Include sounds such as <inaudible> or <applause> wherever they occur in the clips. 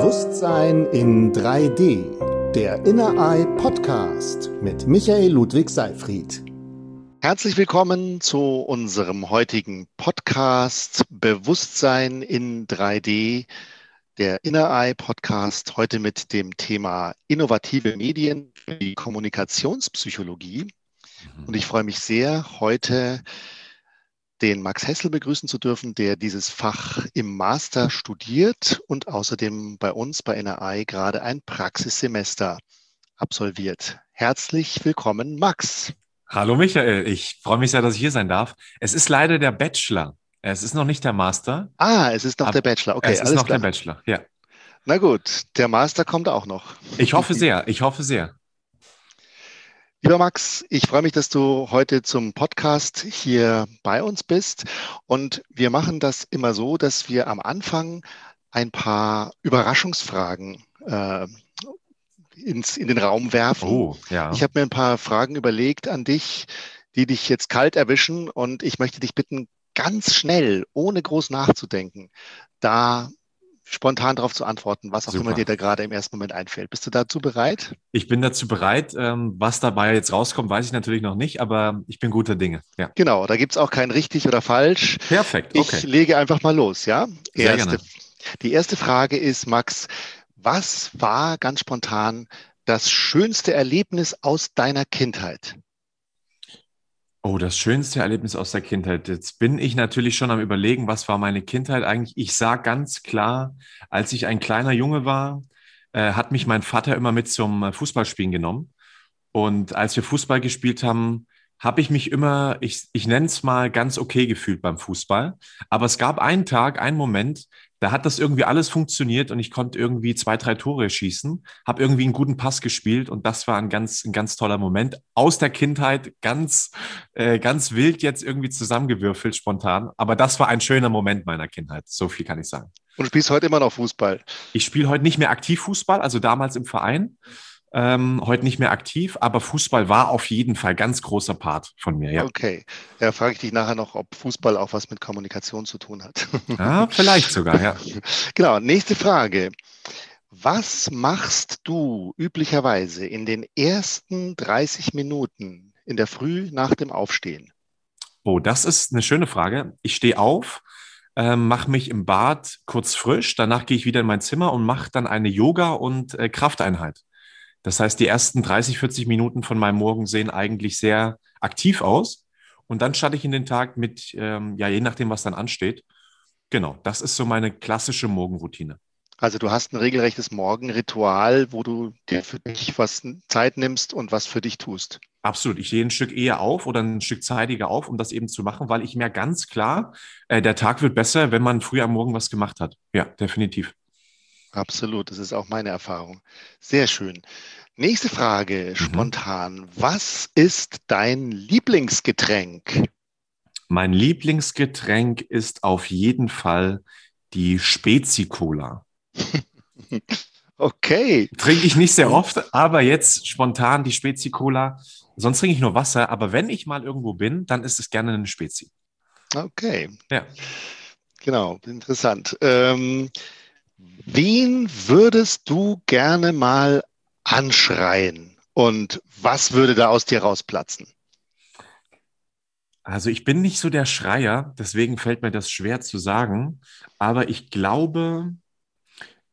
Bewusstsein in 3D. Der Inner Eye Podcast mit Michael Ludwig Seifried. Herzlich willkommen zu unserem heutigen Podcast Bewusstsein in 3D. Der Inner Eye Podcast heute mit dem Thema innovative Medien, die Kommunikationspsychologie. Und ich freue mich sehr, heute den Max Hessel begrüßen zu dürfen, der dieses Fach im Master studiert und außerdem bei uns bei NRI gerade ein Praxissemester absolviert. Herzlich willkommen, Max. Hallo Michael, ich freue mich sehr, dass ich hier sein darf. Es ist leider der Bachelor. Es ist noch nicht der Master. Ah, es ist noch der Bachelor. Okay, es ist noch klar. der Bachelor, ja. Na gut, der Master kommt auch noch. Ich hoffe sehr, ich hoffe sehr. Lieber Max, ich freue mich, dass du heute zum Podcast hier bei uns bist. Und wir machen das immer so, dass wir am Anfang ein paar Überraschungsfragen äh, ins, in den Raum werfen. Oh, ja. Ich habe mir ein paar Fragen überlegt an dich, die dich jetzt kalt erwischen. Und ich möchte dich bitten, ganz schnell, ohne groß nachzudenken, da spontan darauf zu antworten, was auch Super. immer dir da gerade im ersten Moment einfällt. Bist du dazu bereit? Ich bin dazu bereit. Ähm, was dabei jetzt rauskommt, weiß ich natürlich noch nicht, aber ich bin guter Dinge. Ja. Genau, da gibt es auch kein richtig oder falsch. Perfekt. Okay. Ich lege einfach mal los, ja? Sehr erste, gerne. Die erste Frage ist, Max, was war ganz spontan das schönste Erlebnis aus deiner Kindheit? Oh, das schönste Erlebnis aus der Kindheit. Jetzt bin ich natürlich schon am Überlegen, was war meine Kindheit eigentlich. Ich sage ganz klar, als ich ein kleiner Junge war, äh, hat mich mein Vater immer mit zum Fußballspielen genommen. Und als wir Fußball gespielt haben, habe ich mich immer, ich, ich nenne es mal, ganz okay gefühlt beim Fußball. Aber es gab einen Tag, einen Moment, da hat das irgendwie alles funktioniert und ich konnte irgendwie zwei, drei Tore schießen, habe irgendwie einen guten Pass gespielt und das war ein ganz, ein ganz toller Moment aus der Kindheit, ganz, äh, ganz wild jetzt irgendwie zusammengewürfelt, spontan. Aber das war ein schöner Moment meiner Kindheit. So viel kann ich sagen. Und du spielst heute immer noch Fußball? Ich spiele heute nicht mehr aktiv Fußball, also damals im Verein ähm, heute nicht mehr aktiv, aber Fußball war auf jeden Fall ganz großer Part von mir. Ja. Okay, ja, frage ich dich nachher noch, ob Fußball auch was mit Kommunikation zu tun hat. Ja, vielleicht sogar, ja. <laughs> Genau, nächste Frage. Was machst du üblicherweise in den ersten 30 Minuten in der Früh nach dem Aufstehen? Oh, das ist eine schöne Frage. Ich stehe auf, äh, mache mich im Bad kurz frisch, danach gehe ich wieder in mein Zimmer und mache dann eine Yoga- und äh, Krafteinheit. Das heißt, die ersten 30, 40 Minuten von meinem Morgen sehen eigentlich sehr aktiv aus. Und dann starte ich in den Tag mit, ähm, ja, je nachdem, was dann ansteht. Genau, das ist so meine klassische Morgenroutine. Also du hast ein regelrechtes Morgenritual, wo du dir für dich was Zeit nimmst und was für dich tust. Absolut. Ich stehe ein Stück eher auf oder ein Stück zeitiger auf, um das eben zu machen, weil ich merke ganz klar, äh, der Tag wird besser, wenn man früh am Morgen was gemacht hat. Ja, definitiv. Absolut, das ist auch meine Erfahrung. Sehr schön. Nächste Frage, mhm. spontan. Was ist dein Lieblingsgetränk? Mein Lieblingsgetränk ist auf jeden Fall die Spezi-Cola. <laughs> okay. Trinke ich nicht sehr oft, aber jetzt spontan die Spezi-Cola. Sonst trinke ich nur Wasser, aber wenn ich mal irgendwo bin, dann ist es gerne eine Spezi. Okay. Ja. Genau, interessant. Ähm, Wen würdest du gerne mal anschreien und was würde da aus dir rausplatzen? Also ich bin nicht so der Schreier, deswegen fällt mir das schwer zu sagen, aber ich glaube,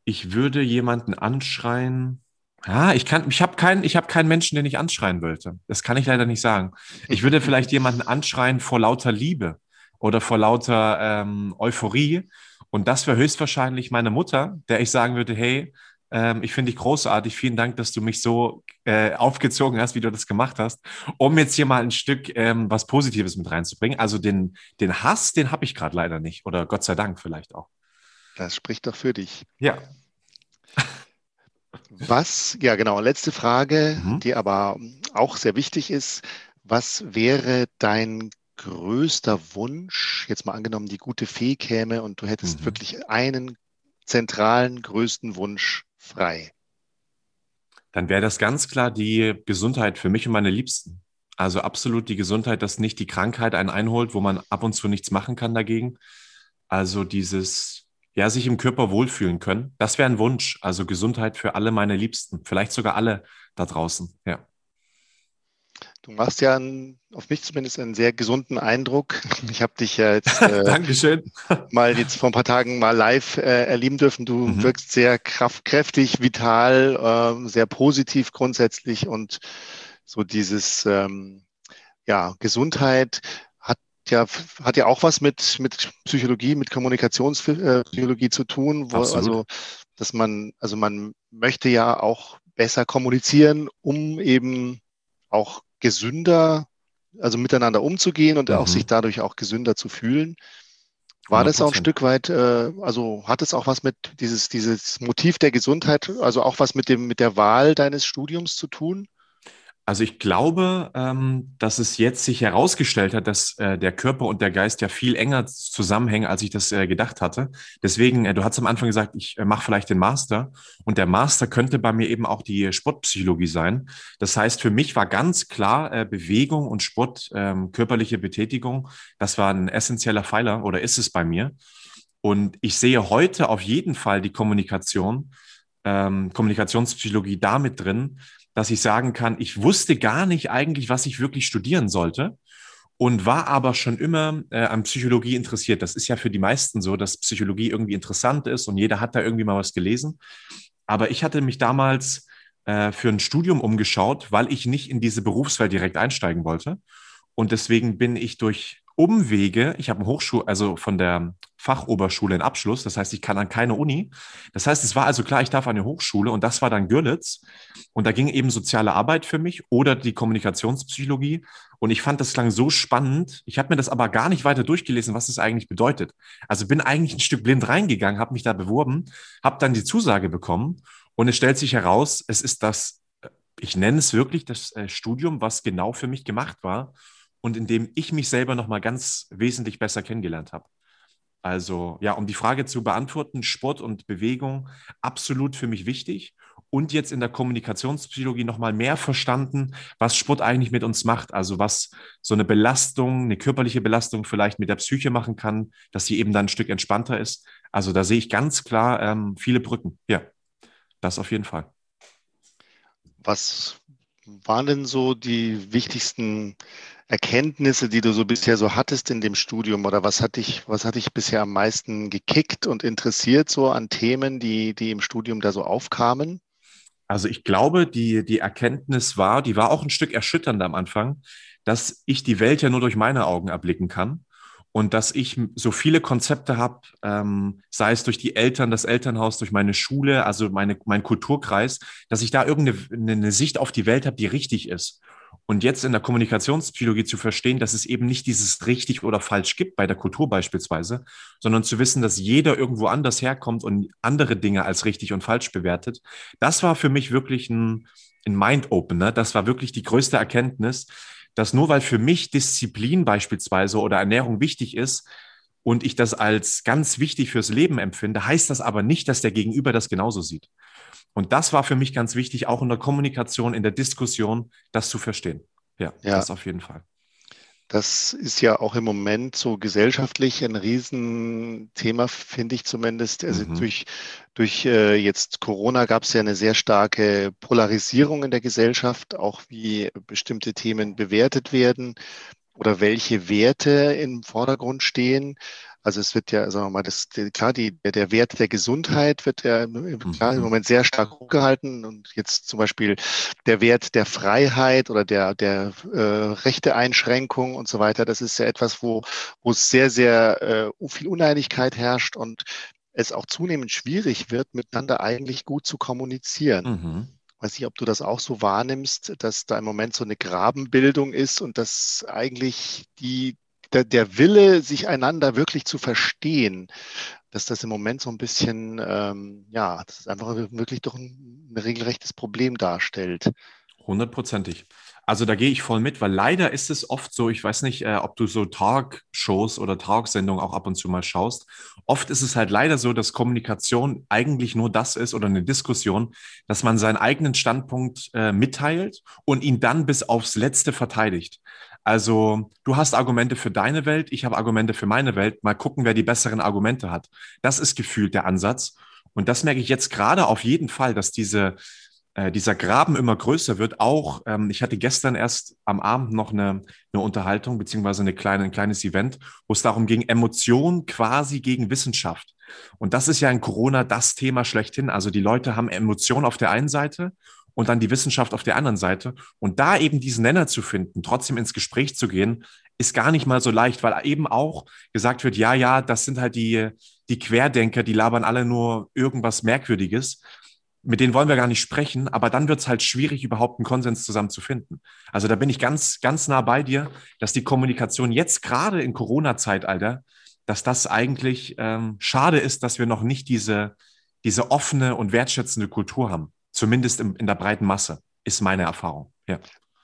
ich würde jemanden anschreien. Ja, ich kann, ich habe keinen, ich habe keinen Menschen, den ich anschreien wollte. Das kann ich leider nicht sagen. Ich würde vielleicht jemanden anschreien vor lauter Liebe oder vor lauter ähm, Euphorie und das wäre höchstwahrscheinlich meine Mutter, der ich sagen würde, hey, ähm, ich finde dich großartig, vielen Dank, dass du mich so äh, aufgezogen hast, wie du das gemacht hast, um jetzt hier mal ein Stück ähm, was Positives mit reinzubringen. Also den, den Hass, den habe ich gerade leider nicht. Oder Gott sei Dank vielleicht auch. Das spricht doch für dich. Ja. <laughs> Was, ja genau, letzte Frage, mhm. die aber auch sehr wichtig ist. Was wäre dein größter Wunsch, jetzt mal angenommen, die gute Fee käme und du hättest mhm. wirklich einen zentralen, größten Wunsch frei? Dann wäre das ganz klar die Gesundheit für mich und meine Liebsten. Also absolut die Gesundheit, dass nicht die Krankheit einen einholt, wo man ab und zu nichts machen kann dagegen. Also dieses, ja, sich im Körper wohlfühlen können. Das wäre ein Wunsch. Also Gesundheit für alle meine Liebsten, vielleicht sogar alle da draußen. Ja. Du machst ja einen, auf mich zumindest einen sehr gesunden Eindruck. <laughs> Ich habe dich ja jetzt <laughs> äh, mal jetzt vor ein paar Tagen mal live äh, erleben dürfen. Du mhm. wirkst sehr kraftkräftig, vital, äh, sehr positiv grundsätzlich und so dieses ähm, ja Gesundheit hat ja hat ja auch was mit mit Psychologie, mit Kommunikationspsychologie zu tun, wo, also dass man also man möchte ja auch besser kommunizieren, um eben auch gesünder, also miteinander umzugehen und mhm. auch sich dadurch auch gesünder zu fühlen. War 100%. das auch ein Stück weit, äh, also hat es auch was mit dieses, dieses Motiv der Gesundheit, also auch was mit dem, mit der Wahl deines Studiums zu tun? Also ich glaube, ähm, dass es jetzt sich herausgestellt hat, dass äh, der Körper und der Geist ja viel enger zusammenhängen, als ich das äh, gedacht hatte. Deswegen, äh, du hast am Anfang gesagt, ich äh, mache vielleicht den Master und der Master könnte bei mir eben auch die Sportpsychologie sein. Das heißt, für mich war ganz klar äh, Bewegung und Sport, ähm, körperliche Betätigung, das war ein essentieller Pfeiler oder ist es bei mir. Und ich sehe heute auf jeden Fall die Kommunikation, ähm, Kommunikationspsychologie damit drin, dass ich sagen kann, ich wusste gar nicht eigentlich, was ich wirklich studieren sollte und war aber schon immer äh, an Psychologie interessiert. Das ist ja für die meisten so, dass Psychologie irgendwie interessant ist und jeder hat da irgendwie mal was gelesen. Aber ich hatte mich damals äh, für ein Studium umgeschaut, weil ich nicht in diese Berufswelt direkt einsteigen wollte. Und deswegen bin ich durch Umwege, ich habe eine Hochschule, also von der Fachoberschule in Abschluss, das heißt, ich kann an keine Uni. Das heißt, es war also klar, ich darf an eine Hochschule und das war dann Görlitz. Und da ging eben soziale Arbeit für mich oder die Kommunikationspsychologie. Und ich fand das klang so spannend. Ich habe mir das aber gar nicht weiter durchgelesen, was das eigentlich bedeutet. Also bin eigentlich ein Stück blind reingegangen, habe mich da beworben, habe dann die Zusage bekommen und es stellt sich heraus, es ist das, ich nenne es wirklich das äh, Studium, was genau für mich gemacht war und in dem ich mich selber nochmal ganz wesentlich besser kennengelernt habe. Also ja, um die Frage zu beantworten, Sport und Bewegung absolut für mich wichtig und jetzt in der Kommunikationspsychologie nochmal mehr verstanden, was Sport eigentlich mit uns macht. Also was so eine Belastung, eine körperliche Belastung vielleicht mit der Psyche machen kann, dass sie eben dann ein Stück entspannter ist. Also da sehe ich ganz klar ähm, viele Brücken. Ja, das auf jeden Fall. Was waren denn so die wichtigsten Erkenntnisse, die du so bisher so hattest in dem Studium oder was hat dich, was hat dich bisher am meisten gekickt und interessiert so an Themen, die, die im Studium da so aufkamen? Also ich glaube, die, die Erkenntnis war, die war auch ein Stück erschütternd am Anfang, dass ich die Welt ja nur durch meine Augen erblicken kann und dass ich so viele Konzepte habe, ähm, sei es durch die Eltern, das Elternhaus, durch meine Schule, also meine, mein Kulturkreis, dass ich da irgendeine eine Sicht auf die Welt habe, die richtig ist. Und jetzt in der Kommunikationspsychologie zu verstehen, dass es eben nicht dieses richtig oder falsch gibt bei der Kultur beispielsweise, sondern zu wissen, dass jeder irgendwo anders herkommt und andere Dinge als richtig und falsch bewertet, das war für mich wirklich ein, ein Mind-Opener. Das war wirklich die größte Erkenntnis, dass nur weil für mich Disziplin beispielsweise oder Ernährung wichtig ist, und ich das als ganz wichtig fürs Leben empfinde, heißt das aber nicht, dass der Gegenüber das genauso sieht. Und das war für mich ganz wichtig, auch in der Kommunikation, in der Diskussion, das zu verstehen. Ja, ja. das auf jeden Fall. Das ist ja auch im Moment so gesellschaftlich ein Riesenthema, finde ich zumindest. Also mhm. durch, durch äh, jetzt Corona gab es ja eine sehr starke Polarisierung in der Gesellschaft, auch wie bestimmte Themen bewertet werden oder welche Werte im Vordergrund stehen. Also es wird ja, sagen wir mal, das, klar, die, der Wert der Gesundheit wird ja klar, im mhm. Moment sehr stark hochgehalten und jetzt zum Beispiel der Wert der Freiheit oder der, der äh, Rechteeinschränkung und so weiter, das ist ja etwas, wo, wo es sehr, sehr äh, viel Uneinigkeit herrscht und es auch zunehmend schwierig wird, miteinander eigentlich gut zu kommunizieren. Mhm weiß nicht, ob du das auch so wahrnimmst, dass da im Moment so eine Grabenbildung ist und dass eigentlich die, der, der Wille, sich einander wirklich zu verstehen, dass das im Moment so ein bisschen, ähm, ja, das ist einfach wirklich doch ein, ein regelrechtes Problem darstellt. Hundertprozentig. Also da gehe ich voll mit, weil leider ist es oft so, ich weiß nicht, äh, ob du so Talkshows oder Talksendungen auch ab und zu mal schaust. Oft ist es halt leider so, dass Kommunikation eigentlich nur das ist oder eine Diskussion, dass man seinen eigenen Standpunkt äh, mitteilt und ihn dann bis aufs Letzte verteidigt. Also du hast Argumente für deine Welt, ich habe Argumente für meine Welt. Mal gucken, wer die besseren Argumente hat. Das ist gefühlt der Ansatz. Und das merke ich jetzt gerade auf jeden Fall, dass diese, äh, dieser Graben immer größer wird. Auch, ähm, ich hatte gestern erst am Abend noch eine, eine Unterhaltung, beziehungsweise eine kleine, ein kleines Event, wo es darum ging, Emotion quasi gegen Wissenschaft. Und das ist ja in Corona das Thema schlechthin. Also die Leute haben Emotionen auf der einen Seite und dann die Wissenschaft auf der anderen Seite. Und da eben diesen Nenner zu finden, trotzdem ins Gespräch zu gehen, ist gar nicht mal so leicht, weil eben auch gesagt wird, ja, ja, das sind halt die, die Querdenker, die labern alle nur irgendwas Merkwürdiges. Mit denen wollen wir gar nicht sprechen, aber dann wird es halt schwierig, überhaupt einen Konsens zusammen zu finden. Also da bin ich ganz, ganz nah bei dir, dass die Kommunikation jetzt gerade in Corona-Zeitalter dass das eigentlich ähm, schade ist, dass wir noch nicht diese, diese offene und wertschätzende Kultur haben. Zumindest im, in der breiten Masse, ist meine Erfahrung. Ja.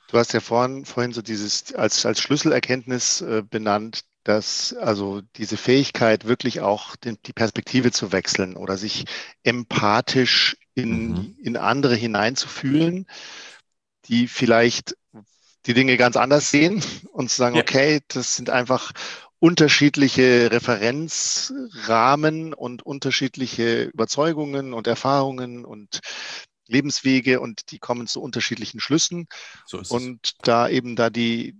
Du hast ja vorhin, vorhin so dieses als, als Schlüsselerkenntnis äh, benannt, dass also diese Fähigkeit, wirklich auch den, die Perspektive zu wechseln oder sich empathisch in, mhm. in andere hineinzufühlen, die vielleicht die Dinge ganz anders sehen und zu sagen, ja. okay, das sind einfach unterschiedliche Referenzrahmen und unterschiedliche Überzeugungen und Erfahrungen und Lebenswege und die kommen zu unterschiedlichen Schlüssen. So und es. da eben da die,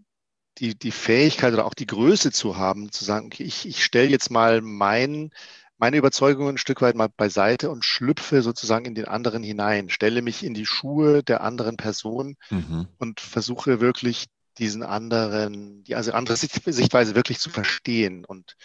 die, die Fähigkeit oder auch die Größe zu haben, zu sagen, okay, ich, ich stelle jetzt mal mein, meine Überzeugungen ein Stück weit mal beiseite und schlüpfe sozusagen in den anderen hinein, stelle mich in die Schuhe der anderen Person mhm. und versuche wirklich diesen anderen, die also andere Sichtweise wirklich zu verstehen und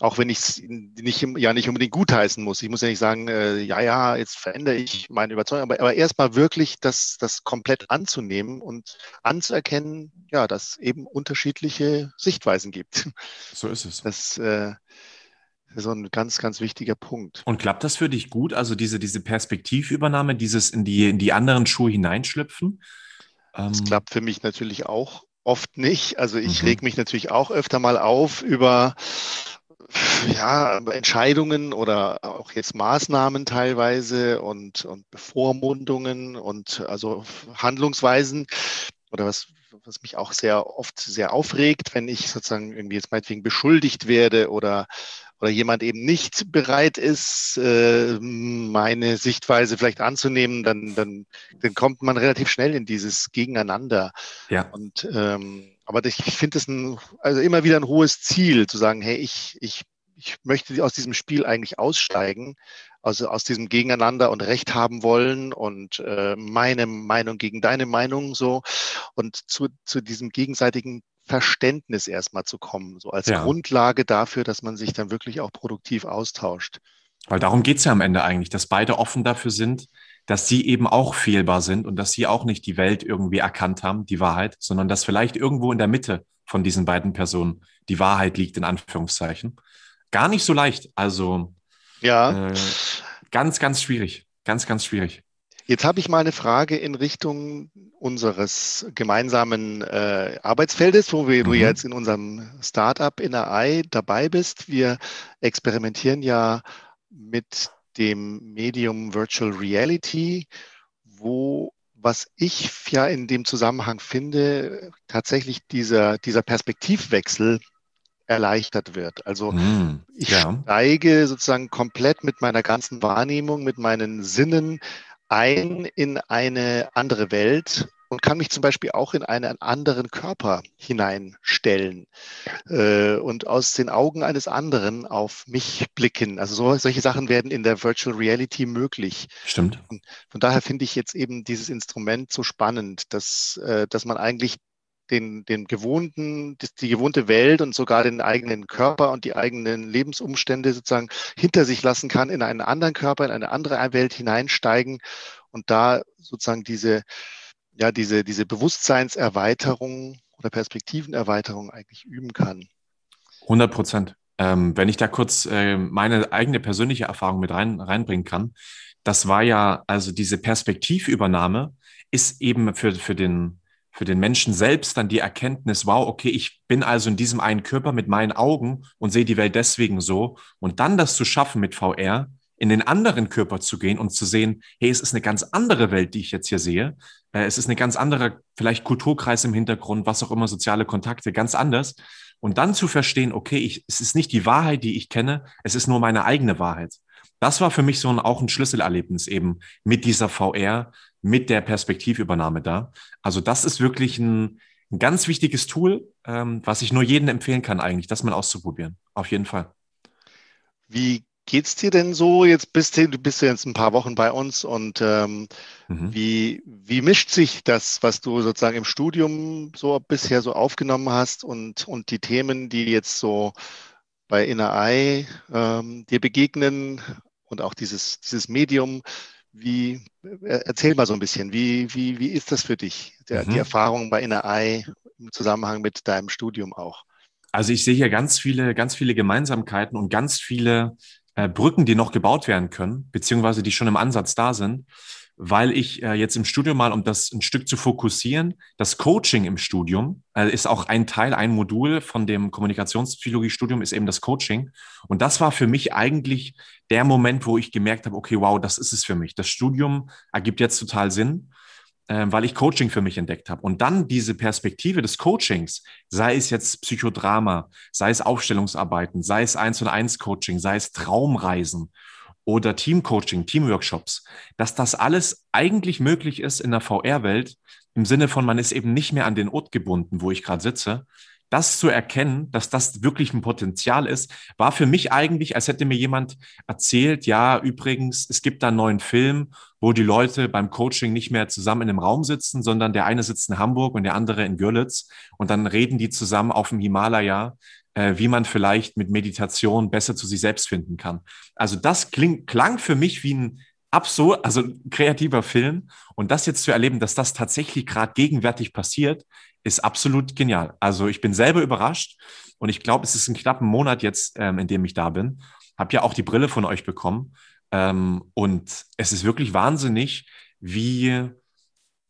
auch wenn ich es nicht, ja nicht unbedingt gutheißen muss. Ich muss ja nicht sagen, äh, ja, ja, jetzt verändere ich meine Überzeugung, aber, aber erstmal wirklich das, das komplett anzunehmen und anzuerkennen, ja, dass eben unterschiedliche Sichtweisen gibt. So ist es. Das äh, ist so ein ganz, ganz wichtiger Punkt. Und klappt das für dich gut? Also diese, diese Perspektivübernahme, dieses in die, in die anderen Schuhe hineinschlüpfen? Das ähm, klappt für mich natürlich auch oft nicht. Also ich mhm. reg mich natürlich auch öfter mal auf über ja, Entscheidungen oder auch jetzt Maßnahmen teilweise und, und Bevormundungen und also Handlungsweisen oder was, was mich auch sehr oft sehr aufregt, wenn ich sozusagen irgendwie jetzt meinetwegen beschuldigt werde oder oder jemand eben nicht bereit ist, äh, meine Sichtweise vielleicht anzunehmen, dann, dann, dann kommt man relativ schnell in dieses Gegeneinander. Ja. Und ähm, aber ich finde es ein, also immer wieder ein hohes Ziel, zu sagen, hey, ich, ich, ich möchte aus diesem Spiel eigentlich aussteigen, also aus diesem Gegeneinander und Recht haben wollen und äh, meine Meinung gegen deine Meinung so und zu, zu diesem gegenseitigen Verständnis erstmal zu kommen, so als ja. Grundlage dafür, dass man sich dann wirklich auch produktiv austauscht. Weil darum geht es ja am Ende eigentlich, dass beide offen dafür sind, dass sie eben auch fehlbar sind und dass sie auch nicht die Welt irgendwie erkannt haben, die Wahrheit, sondern dass vielleicht irgendwo in der Mitte von diesen beiden Personen die Wahrheit liegt, in Anführungszeichen. Gar nicht so leicht. Also ja. Äh, ganz, ganz schwierig. Ganz, ganz schwierig. Jetzt habe ich mal eine Frage in Richtung unseres gemeinsamen äh, Arbeitsfeldes, wo wir, mhm. du jetzt in unserem Startup in der AI dabei bist. Wir experimentieren ja mit dem Medium Virtual Reality, wo was ich ja in dem Zusammenhang finde, tatsächlich dieser, dieser Perspektivwechsel erleichtert wird. Also mm, ich ja. steige sozusagen komplett mit meiner ganzen Wahrnehmung, mit meinen Sinnen ein in eine andere Welt und kann mich zum Beispiel auch in einen anderen Körper hineinstellen äh, und aus den Augen eines anderen auf mich blicken. Also so, solche Sachen werden in der Virtual Reality möglich. Stimmt. Und von daher finde ich jetzt eben dieses Instrument so spannend, dass, äh, dass man eigentlich den, den gewohnten, die gewohnte Welt und sogar den eigenen Körper und die eigenen Lebensumstände sozusagen hinter sich lassen kann, in einen anderen Körper, in eine andere Welt hineinsteigen und da sozusagen diese, ja, diese, diese Bewusstseinserweiterung oder Perspektivenerweiterung eigentlich üben kann. 100 Prozent. Ähm, wenn ich da kurz äh, meine eigene persönliche Erfahrung mit rein, reinbringen kann, das war ja, also diese Perspektivübernahme ist eben für, für den, für den Menschen selbst dann die Erkenntnis, wow, okay, ich bin also in diesem einen Körper mit meinen Augen und sehe die Welt deswegen so. Und dann das zu schaffen mit VR, in den anderen Körper zu gehen und zu sehen, hey, es ist eine ganz andere Welt, die ich jetzt hier sehe. Äh, es ist eine ganz andere, vielleicht Kulturkreis im Hintergrund, was auch immer, soziale Kontakte, ganz anders. Und dann zu verstehen, okay, ich, es ist nicht die Wahrheit, die ich kenne, es ist nur meine eigene Wahrheit. Das war für mich so ein, auch ein Schlüsselerlebnis eben mit dieser VR, mit der Perspektivübernahme da. Also das ist wirklich ein, ein ganz wichtiges Tool, ähm, was ich nur jedem empfehlen kann eigentlich, das mal auszuprobieren. Auf jeden Fall. Wie geht's dir denn so? Jetzt bist du, du bist jetzt ein paar Wochen bei uns und ähm, mhm. wie, wie mischt sich das, was du sozusagen im Studium so bisher so aufgenommen hast und, und die Themen, die jetzt so bei Inner Eye ähm, dir begegnen und auch dieses, dieses Medium, wie, äh, erzähl mal so ein bisschen, wie, wie, wie ist das für dich, der, mhm. die Erfahrung bei Inner Eye im Zusammenhang mit deinem Studium auch? Also ich sehe hier ganz viele, ganz viele Gemeinsamkeiten und ganz viele äh, Brücken, die noch gebaut werden können, beziehungsweise die schon im Ansatz da sind, weil ich äh, jetzt im Studium mal, um das ein Stück zu fokussieren, das Coaching im Studium äh, ist auch ein Teil, ein Modul von dem Kommunikationspsychologie-Studium ist eben das Coaching. Und das war für mich eigentlich der Moment, wo ich gemerkt habe, okay, wow, das ist es für mich. Das Studium ergibt jetzt total Sinn äh, weil ich Coaching für mich entdeckt habe. Und dann diese Perspektive des Coachings, sei es jetzt Psychodrama, sei es Aufstellungsarbeiten, sei es Eins und Eins Coaching, sei es Traumreisen oder Teamcoaching, Teamworkshops, dass das alles eigentlich möglich ist in der VR-Welt im Sinne von, man ist eben nicht mehr an den Ort gebunden, wo ich gerade sitze, das zu erkennen, dass das wirklich ein Potenzial ist, war für mich eigentlich, als hätte mir jemand erzählt, ja, übrigens, es gibt da einen neuen Film, wo die Leute beim Coaching nicht mehr zusammen in einem Raum sitzen, sondern der eine sitzt in Hamburg und der andere in Görlitz und dann reden die zusammen auf dem Himalaya, äh, wie man vielleicht mit Meditation besser zu sich selbst finden kann. Also das kling, klang für mich wie ein absurd, also kreativer Film. Und das jetzt zu erleben, dass das tatsächlich gerade gegenwärtig passiert, ist absolut genial. Also ich bin selber überrascht und ich glaube, es ist ein knappen Monat jetzt, ähm, in dem ich da bin. Hab ja auch die Brille von euch bekommen. Ähm, und es ist wirklich wahnsinnig, wie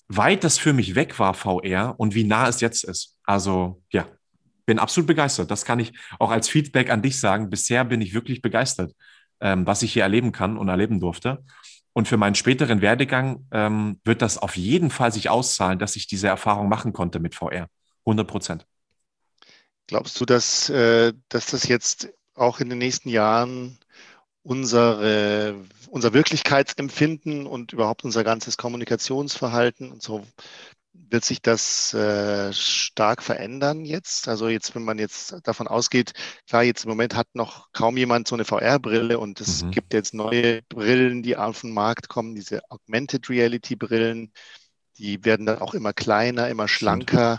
weit das für mich weg war, VR, und wie nah es jetzt ist. Also ja, bin absolut begeistert. Das kann ich auch als Feedback an dich sagen. Bisher bin ich wirklich begeistert, ähm, was ich hier erleben kann und erleben durfte. Und für meinen späteren Werdegang ähm, wird das auf jeden Fall sich auszahlen, dass ich diese Erfahrung machen konnte mit VR. 100 Prozent. Glaubst du, dass, äh, dass das jetzt auch in den nächsten Jahren unsere, unser Wirklichkeitsempfinden und überhaupt unser ganzes Kommunikationsverhalten und so wird sich das äh, stark verändern jetzt? Also jetzt, wenn man jetzt davon ausgeht, klar, jetzt im Moment hat noch kaum jemand so eine VR-Brille und es mhm. gibt jetzt neue Brillen, die auf den Markt kommen, diese Augmented Reality-Brillen, die werden dann auch immer kleiner, immer schlanker.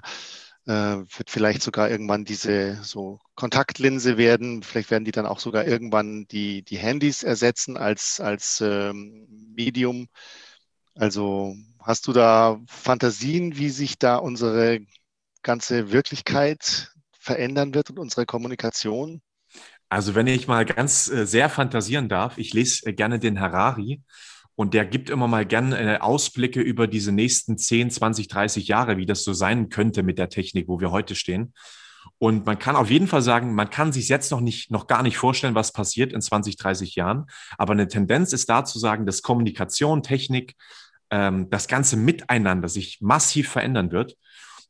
Äh, wird vielleicht sogar irgendwann diese so Kontaktlinse werden. Vielleicht werden die dann auch sogar irgendwann die, die Handys ersetzen als, als ähm, Medium. Also Hast du da Fantasien, wie sich da unsere ganze Wirklichkeit verändern wird und unsere Kommunikation? Also wenn ich mal ganz äh, sehr fantasieren darf, ich lese äh, gerne den Harari und der gibt immer mal gerne äh, Ausblicke über diese nächsten 10, 20, 30 Jahre, wie das so sein könnte mit der Technik, wo wir heute stehen. Und man kann auf jeden Fall sagen, man kann sich jetzt noch nicht, noch gar nicht vorstellen, was passiert in 20, 30 Jahren. Aber eine Tendenz ist da zu sagen, dass Kommunikation, Technik, ähm, das ganze Miteinander sich massiv verändern wird.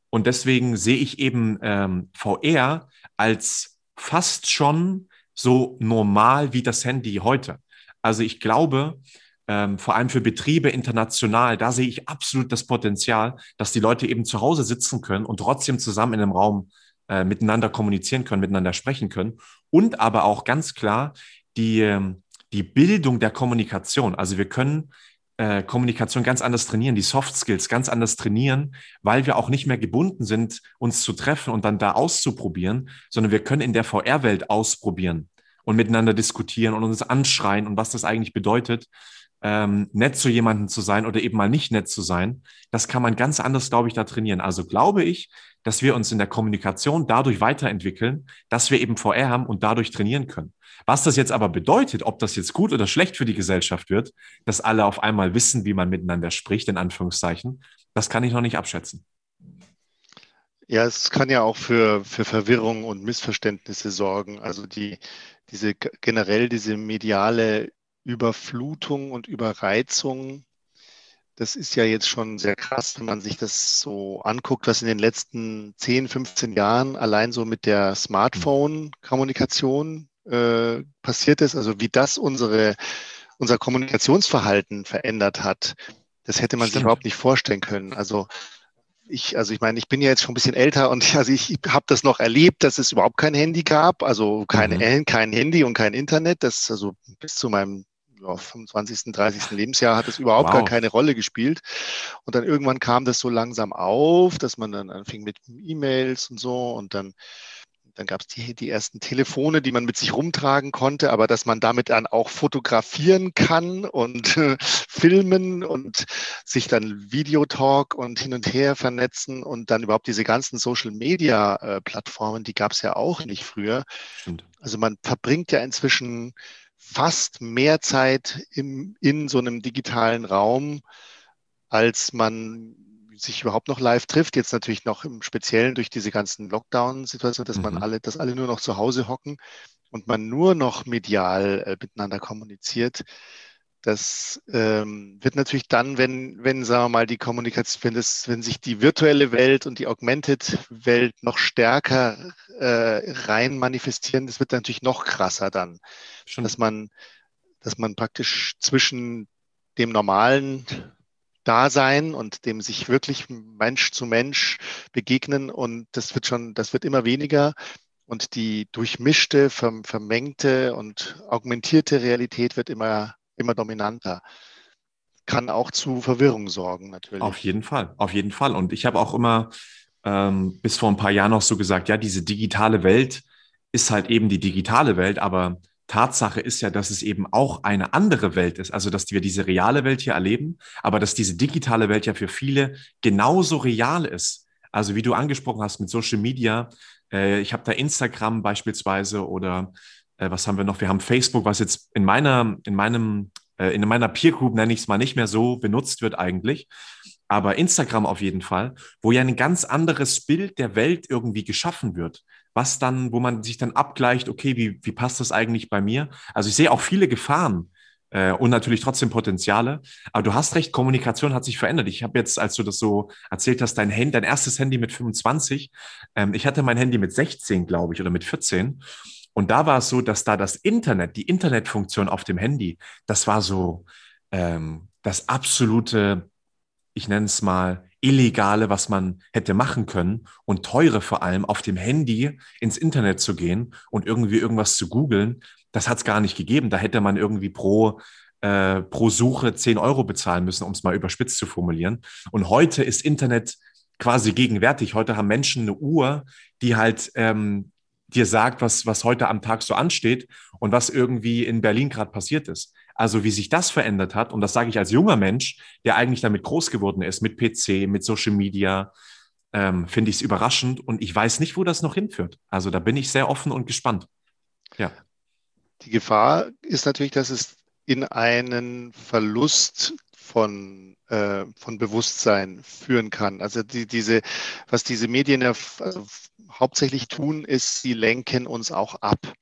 Und deswegen sehe ich eben ähm, VR als fast schon so normal wie das Handy heute. Also ich glaube, ähm, vor allem für Betriebe international, da sehe ich absolut das Potenzial, dass die Leute eben zu Hause sitzen können und trotzdem zusammen in einem Raum äh, miteinander kommunizieren können, miteinander sprechen können. Und aber auch ganz klar die, ähm, die Bildung der Kommunikation. Also wir können äh, Kommunikation ganz anders trainieren, die Soft Skills ganz anders trainieren, weil wir auch nicht mehr gebunden sind, uns zu treffen und dann da auszuprobieren, sondern wir können in der VR-Welt ausprobieren und miteinander diskutieren und uns anschreien und was das eigentlich bedeutet, ähm, nett zu jemandem zu sein oder eben mal nicht nett zu sein. Das kann man ganz anders, glaube ich, da trainieren. Also glaube ich, dass wir uns in der Kommunikation dadurch weiterentwickeln, dass wir eben VR haben und dadurch trainieren können. Was das jetzt aber bedeutet, ob das jetzt gut oder schlecht für die Gesellschaft wird, dass alle auf einmal wissen, wie man miteinander spricht, in Anführungszeichen, das kann ich noch nicht abschätzen. Ja, es kann ja auch für, für Verwirrung und Missverständnisse sorgen. Also die, diese generell diese mediale Überflutung und Überreizung, das ist ja jetzt schon sehr krass, wenn man sich das so anguckt, was in den letzten 10, 15 Jahren allein so mit der Smartphone-Kommunikation äh, passiert ist, also wie das unsere, unser Kommunikationsverhalten verändert hat. Das hätte man Stimmt. sich überhaupt nicht vorstellen können. Also ich, also ich meine, ich bin ja jetzt schon ein bisschen älter und <laughs> also ich habe das noch erlebt, dass es überhaupt kein Handy gab, also keine, mhm. kein Handy und kein Internet. Das also bis zu meinem ja, 25., 30. Lebensjahr hat es überhaupt wow. gar keine Rolle gespielt. Und dann irgendwann kam das so langsam auf, dass man dann anfing mit E-Mails und so und dann dann gab es die, die ersten Telefone, die man mit sich rumtragen konnte, aber dass man damit dann auch fotografieren kann und äh, filmen und sich dann Videotalk und hin und her vernetzen und dann überhaupt diese ganzen Social-Media-Plattformen, äh, die gab es ja auch nicht früher. Stimmt. Also man verbringt ja inzwischen fast mehr Zeit im, in so einem digitalen Raum, als man sich überhaupt noch live trifft. Jetzt natürlich noch im Speziellen durch diese ganzen Lockdown-Situationen, dass mhm. man alle, dass alle nur noch zu Hause hocken und man nur noch medial äh, miteinander kommuniziert. Das ähm, wird natürlich dann, wenn, wenn, sagen wir mal, die Kommunikation, wenn, das, wenn sich die virtuelle Welt und die Augmented-Welt noch stärker äh, rein manifestieren, das wird natürlich noch krasser dann. Schon. Dass man, dass man praktisch zwischen dem normalen Dasein und dem sich wirklich Mensch zu Mensch begegnen und das wird schon, das wird immer weniger und die durchmischte, vermengte und augmentierte Realität wird immer, immer dominanter. Kann auch zu Verwirrung sorgen, natürlich. Auf jeden Fall, auf jeden Fall. Und ich habe auch immer ähm, bis vor ein paar Jahren noch so gesagt, ja, diese digitale Welt ist halt eben die digitale Welt, aber Tatsache ist ja, dass es eben auch eine andere Welt ist. Also, dass wir diese reale Welt hier erleben, aber dass diese digitale Welt ja für viele genauso real ist. Also, wie du angesprochen hast mit Social Media, äh, ich habe da Instagram beispielsweise oder äh, was haben wir noch? Wir haben Facebook, was jetzt in meiner, in meinem, äh, in meiner Peer Group nenne ich es mal nicht mehr so benutzt wird eigentlich. Aber Instagram auf jeden Fall, wo ja ein ganz anderes Bild der Welt irgendwie geschaffen wird was dann, wo man sich dann abgleicht, okay, wie, wie passt das eigentlich bei mir? Also ich sehe auch viele Gefahren äh, und natürlich trotzdem Potenziale. Aber du hast recht, Kommunikation hat sich verändert. Ich habe jetzt, als du das so erzählt hast, dein Handy, dein erstes Handy mit 25, ähm, ich hatte mein Handy mit 16, glaube ich, oder mit 14. Und da war es so, dass da das Internet, die Internetfunktion auf dem Handy, das war so ähm, das absolute, ich nenne es mal, Illegale, was man hätte machen können und teure vor allem auf dem Handy ins Internet zu gehen und irgendwie irgendwas zu googeln, das hat es gar nicht gegeben. Da hätte man irgendwie pro, äh, pro Suche 10 Euro bezahlen müssen, um es mal überspitzt zu formulieren. Und heute ist Internet quasi gegenwärtig. Heute haben Menschen eine Uhr, die halt ähm, dir sagt, was, was heute am Tag so ansteht und was irgendwie in Berlin gerade passiert ist. Also wie sich das verändert hat, und das sage ich als junger Mensch, der eigentlich damit groß geworden ist, mit PC, mit Social Media, ähm, finde ich es überraschend und ich weiß nicht, wo das noch hinführt. Also da bin ich sehr offen und gespannt. Ja. Die Gefahr ist natürlich, dass es in einen Verlust von, äh, von Bewusstsein führen kann. Also die, diese, was diese Medien ja also hauptsächlich tun, ist, sie lenken uns auch ab.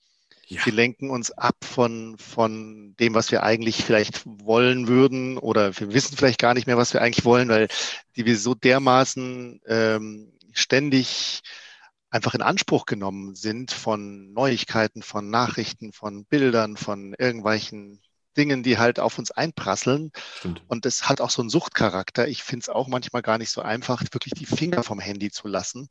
Ja. Sie lenken uns ab von, von dem, was wir eigentlich vielleicht wollen würden oder wir wissen vielleicht gar nicht mehr, was wir eigentlich wollen, weil die wir so dermaßen ähm, ständig einfach in Anspruch genommen sind von Neuigkeiten, von Nachrichten, von Bildern, von irgendwelchen Dingen, die halt auf uns einprasseln. Stimmt. Und das hat auch so einen Suchtcharakter. Ich finde es auch manchmal gar nicht so einfach, wirklich die Finger vom Handy zu lassen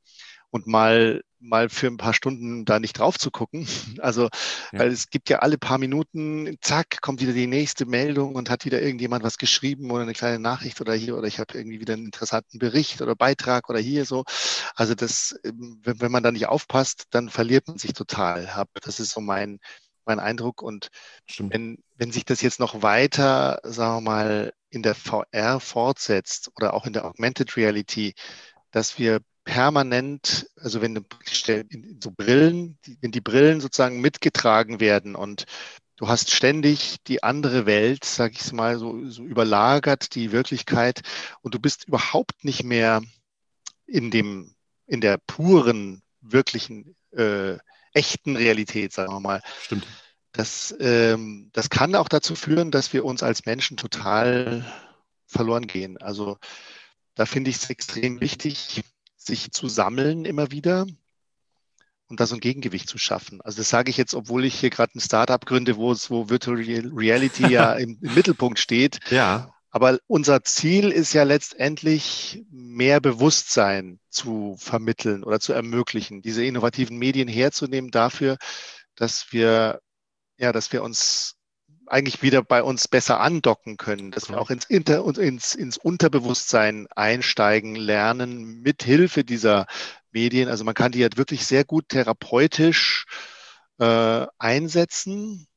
und mal, mal für ein paar Stunden da nicht drauf zu gucken. <laughs> Also, ja. weil es gibt ja alle paar Minuten, zack, kommt wieder die nächste Meldung und hat wieder irgendjemand was geschrieben oder eine kleine Nachricht oder hier oder ich habe irgendwie wieder einen interessanten Bericht oder Beitrag oder hier so. Also das, ähm, wenn, wenn man da nicht aufpasst, dann verliert man sich total. Das ist so mein, mein Eindruck. Und wenn, wenn sich das jetzt noch weiter, sagen wir mal, in der VR fortsetzt oder auch in der Augmented Reality, dass wir permanent, also wenn so Brillen, wenn die Brillen sozusagen mitgetragen werden und du hast ständig die andere Welt, sag ich mal, so, so überlagert die Wirklichkeit und du bist überhaupt nicht mehr in dem, in der puren, wirklichen, äh, echten Realität, sagen wir mal. Stimmt. das, ähm, das kann auch dazu führen, dass wir uns als Menschen total verloren gehen. Also da finde ich es extrem wichtig, sich zu sammeln immer wieder und da so ein Gegengewicht zu schaffen. Also das sage ich jetzt, obwohl ich hier gerade ein Startup gründe, wo es, wo Virtual Reality <laughs> ja im, im Mittelpunkt steht. Ja. Aber unser Ziel ist ja letztendlich, mehr Bewusstsein zu vermitteln oder zu ermöglichen, diese innovativen Medien herzunehmen dafür, dass wir, ja, dass wir uns eigentlich wieder bei uns besser andocken können, dass wir auch ins, Inter ins, ins Unterbewusstsein einsteigen lernen mit Hilfe dieser Medien. Also man kann die halt wirklich sehr gut therapeutisch äh, einsetzen,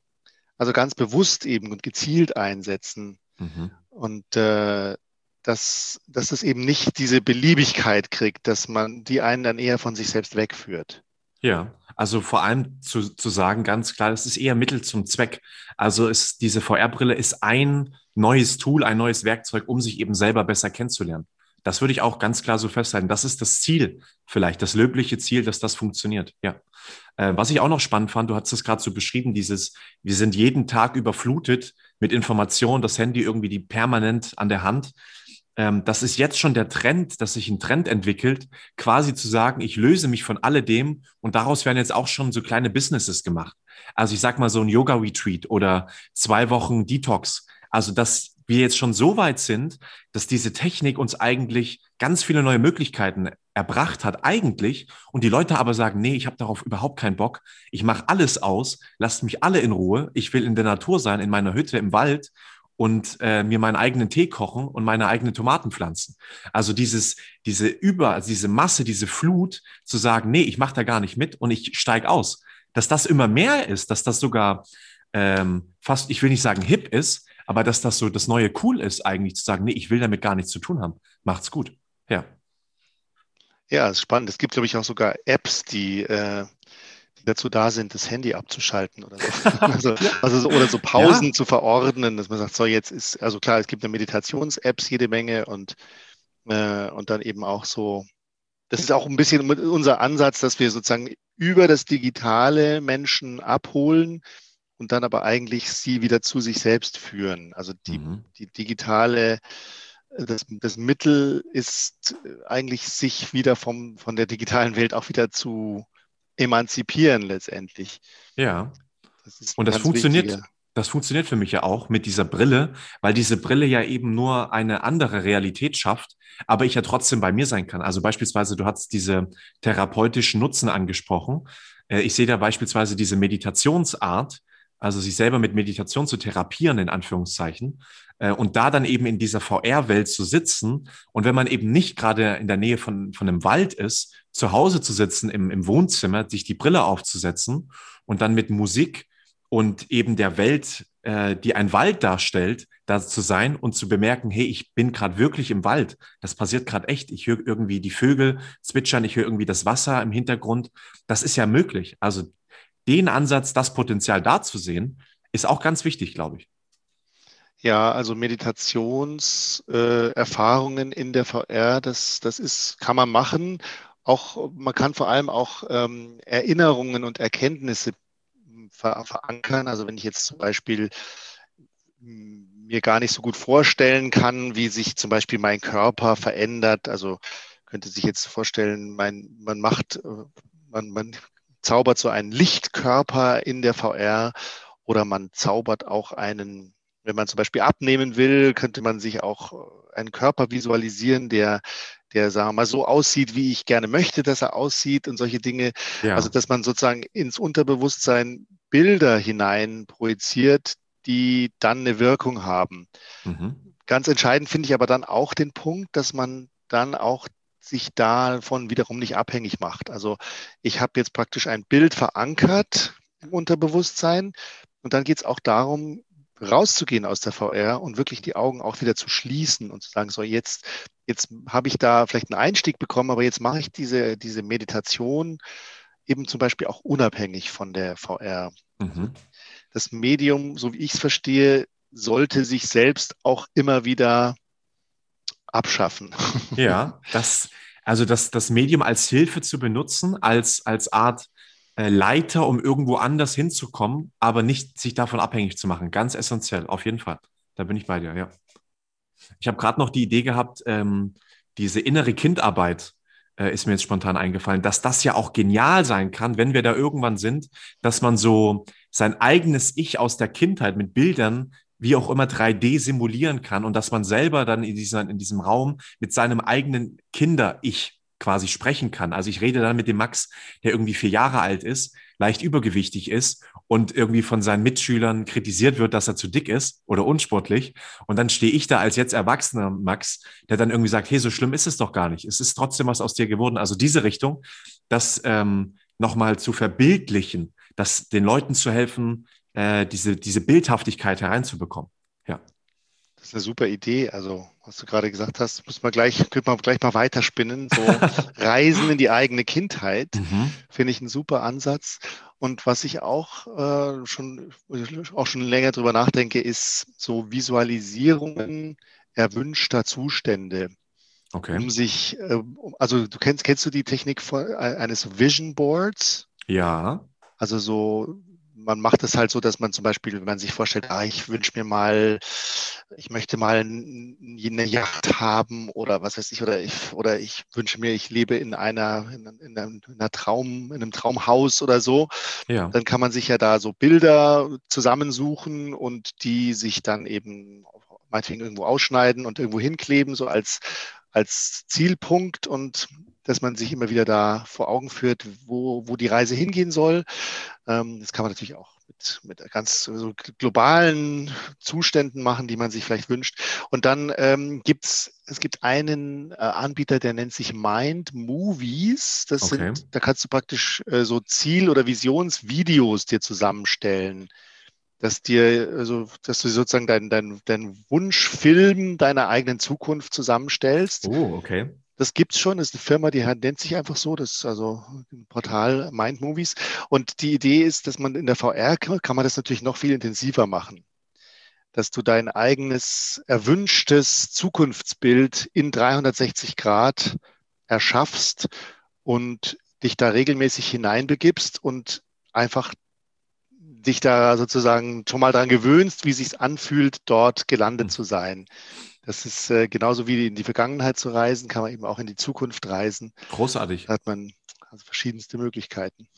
also ganz bewusst eben und gezielt einsetzen. Mhm. Und äh, dass, dass es eben nicht diese Beliebigkeit kriegt, dass man die einen dann eher von sich selbst wegführt. Ja, also vor allem zu, zu sagen, ganz klar, das ist eher Mittel zum Zweck. Also ist, diese VR-Brille ist ein neues Tool, ein neues Werkzeug, um sich eben selber besser kennenzulernen. Das würde ich auch ganz klar so festhalten. Das ist das Ziel, vielleicht das löbliche Ziel, dass das funktioniert. Ja. Äh, was ich auch noch spannend fand, du hast es gerade so beschrieben, dieses, wir sind jeden Tag überflutet mit Informationen, das Handy irgendwie die permanent an der Hand. Ähm, das ist jetzt schon der Trend, dass sich ein Trend entwickelt, quasi zu sagen, ich löse mich von alledem und daraus werden jetzt auch schon so kleine Businesses gemacht. Also ich sag mal so ein Yoga-Retreat oder zwei Wochen Detox. Also dass wir jetzt schon so weit sind, dass diese Technik uns eigentlich ganz viele neue Möglichkeiten erbracht hat, eigentlich, und die Leute aber sagen, nee, ich habe darauf überhaupt keinen Bock, ich mache alles aus, lasst mich alle in Ruhe, ich will in der Natur sein, in meiner Hütte im Wald und äh, mir meinen eigenen Tee kochen und meine eigenen Tomaten pflanzen. Also dieses, diese Über, also diese Masse, diese Flut, zu sagen, nee, ich mache da gar nicht mit und ich steige aus. Dass das immer mehr ist, dass das sogar ähm, fast, ich will nicht sagen hip ist, aber dass das so das neue Cool ist, eigentlich zu sagen, nee, ich will damit gar nichts zu tun haben. Macht's gut. Ja. Ja, ist spannend. Es gibt, glaube ich, auch sogar Apps, die, äh, die dazu da sind, das Handy abzuschalten oder so. <laughs> also, also so, oder so Pausen ja. zu verordnen, dass man sagt, so jetzt ist, also klar, es gibt eine Meditations-Apps jede Menge und, äh, und dann eben auch so, das ist auch ein bisschen unser Ansatz, dass wir sozusagen über das Digitale Menschen abholen, und dann aber eigentlich sie wieder zu sich selbst führen. Also die, mhm. die digitale, das, das Mittel ist eigentlich, sich wieder vom, von der digitalen Welt auch wieder zu emanzipieren letztendlich. Ja. Das und das funktioniert. Wichtiger. Das funktioniert für mich ja auch mit dieser Brille, weil diese Brille ja eben nur eine andere Realität schafft, aber ich ja trotzdem bei mir sein kann. Also beispielsweise, du hast diese therapeutischen Nutzen angesprochen. Äh, ich sehe da beispielsweise diese Meditationsart, also sich selber mit Meditation zu therapieren, in Anführungszeichen, äh, und da dann eben in dieser VR-Welt zu sitzen und wenn man eben nicht gerade in der Nähe von, von einem Wald ist, zu Hause zu sitzen im, im Wohnzimmer, sich die Brille aufzusetzen und dann mit Musik und eben der Welt, äh, die ein Wald darstellt, da zu sein und zu bemerken, hey, ich bin gerade wirklich im Wald. Das passiert gerade echt. Ich höre irgendwie die Vögel zwitschern, ich höre irgendwie das Wasser im Hintergrund. Das ist ja möglich. Also den Ansatz, das Potenzial da zu sehen, ist auch ganz wichtig, glaube ich. Ja, also Meditationserfahrungen äh, in der VR, das, das ist, kann man machen. Auch, man kann vor allem auch ähm, Erinnerungen und Erkenntnisse ver verankern. Also wenn ich jetzt zum Beispiel mir gar nicht so gut vorstellen kann, wie sich zum Beispiel mein Körper verändert. Also könnte sich jetzt vorstellen, mein, man macht, äh, man, man zaubert so einen Lichtkörper in der VR oder man zaubert auch einen, wenn man zum Beispiel abnehmen will, könnte man sich auch einen Körper visualisieren, der, der, sagen wir mal, so aussieht, wie ich gerne möchte, dass er aussieht und solche Dinge. Ja. Also, dass man sozusagen ins Unterbewusstsein Bilder hinein projiziert, die dann eine Wirkung haben. Mhm. Ganz entscheidend finde ich aber dann auch den Punkt, dass man dann auch sich davon wiederum nicht abhängig macht. Also ich habe jetzt praktisch ein Bild verankert im Unterbewusstsein und dann geht es auch darum, rauszugehen aus der VR und wirklich die Augen auch wieder zu schließen und zu sagen, so jetzt, jetzt habe ich da vielleicht einen Einstieg bekommen, aber jetzt mache ich diese, diese Meditation eben zum Beispiel auch unabhängig von der VR. Mhm. Das Medium, so wie ich es verstehe, sollte sich selbst auch immer wieder abschaffen. <laughs> Ja, das, also das, das Medium als Hilfe zu benutzen, als, als Art äh, Leiter, um irgendwo anders hinzukommen, aber nicht sich davon abhängig zu machen. Ganz essentiell, auf jeden Fall. Da bin ich bei dir, ja. Ich habe gerade noch die Idee gehabt, ähm, diese innere Kindarbeit äh, ist mir jetzt spontan eingefallen, dass das ja auch genial sein kann, wenn wir da irgendwann sind, dass man so sein eigenes Ich aus der Kindheit mit Bildern wie auch immer 3D simulieren kann und dass man selber dann in, dieser, in diesem Raum mit seinem eigenen Kinder-Ich quasi sprechen kann. Also ich rede dann mit dem Max, der irgendwie vier Jahre alt ist, leicht übergewichtig ist und irgendwie von seinen Mitschülern kritisiert wird, dass er zu dick ist oder unsportlich. Und dann stehe ich da als jetzt erwachsener Max, der dann irgendwie sagt, hey, so schlimm ist es doch gar nicht. Es ist trotzdem was aus dir geworden. Also diese Richtung, das ähm, nochmal zu verbildlichen, dass den Leuten zu helfen, äh, diese, diese Bildhaftigkeit hereinzubekommen. Ja. Das ist eine super Idee. Also, was du gerade gesagt hast, muss man gleich, könnte man gleich mal weiterspinnen. So <laughs> Reisen in die eigene Kindheit mhm. finde ich einen super Ansatz. Und was ich auch äh, schon, auch schon länger drüber nachdenke, ist so Visualisierungen erwünschter Zustände. Okay. Um sich, äh, also du kennst, kennst du die Technik von, äh, eines Vision Boards? Ja. Also so man macht es halt so, dass man zum Beispiel, wenn man sich vorstellt, ah, ich wünsche mir mal, ich möchte mal eine Yacht haben oder was weiß ich, oder ich, oder ich wünsche mir, ich lebe in einer, in, in, einem, in einer Traum, in einem Traumhaus oder so. Ja. Dann kann man sich ja da so Bilder zusammensuchen und die sich dann eben meinetwegen irgendwo ausschneiden und irgendwo hinkleben, so als, als Zielpunkt und dass man sich immer wieder da vor Augen führt, wo, wo die Reise hingehen soll. Ähm, das kann man natürlich auch mit, mit ganz so globalen Zuständen machen, die man sich vielleicht wünscht. Und dann ähm, gibt's es gibt einen äh, Anbieter, der nennt sich Mind Movies. Das okay. sind, da kannst du praktisch äh, so Ziel- oder Visionsvideos dir zusammenstellen dass dir, also, dass du sozusagen deinen dein, dein Wunschfilm deiner eigenen Zukunft zusammenstellst. Oh, okay. Das gibt's schon, das ist eine Firma, die nennt sich einfach so, das ist also ein Portal Mind Movies. Und die Idee ist, dass man in der VR kann man das natürlich noch viel intensiver machen. Dass du dein eigenes erwünschtes Zukunftsbild in 360 Grad erschaffst und dich da regelmäßig hineinbegibst und einfach dich da sozusagen schon mal dran gewöhnst, wie sich anfühlt, dort gelandet hm. zu sein. Das ist äh, genauso wie in die Vergangenheit zu reisen, kann man eben auch in die Zukunft reisen. Großartig. Da hat man also verschiedenste Möglichkeiten.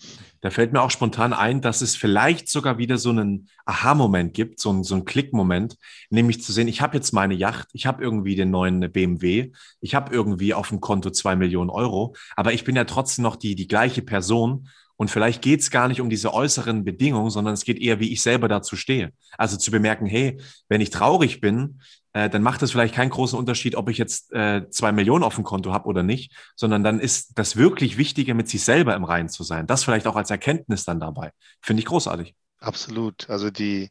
Da fällt mir auch spontan ein, dass es vielleicht sogar wieder so einen Aha-Moment gibt, so einen, so einen Klick-Moment, nämlich zu sehen, ich habe jetzt meine Yacht, ich habe irgendwie den neuen BMW, ich habe irgendwie auf dem Konto zwei Millionen Euro, aber ich bin ja trotzdem noch die, die gleiche Person und vielleicht geht es gar nicht um diese äußeren Bedingungen, sondern es geht eher, wie ich selber dazu stehe. Also zu bemerken, hey, wenn ich traurig bin, äh, dann macht es vielleicht keinen großen Unterschied, ob ich jetzt äh, zwei Millionen auf dem Konto habe oder nicht, sondern dann ist das wirklich Wichtige, mit sich selber im Reinen zu sein. Das vielleicht auch als Erkenntnis dann dabei. Finde ich großartig. Absolut. Also die,